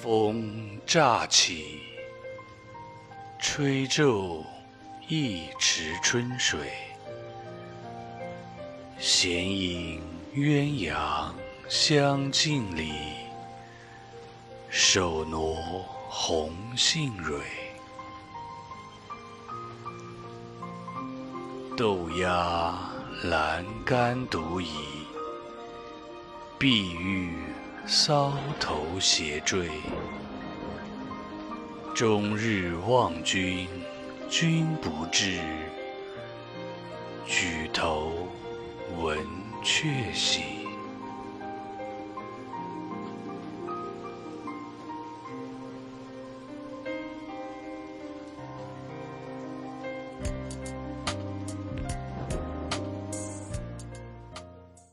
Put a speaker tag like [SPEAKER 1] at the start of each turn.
[SPEAKER 1] 风乍起，吹皱一池春水。闲影鸳鸯香径里，手挪红杏蕊。豆芽栏杆独倚，碧玉搔头斜坠，终日望君，君不至。举头闻鹊喜。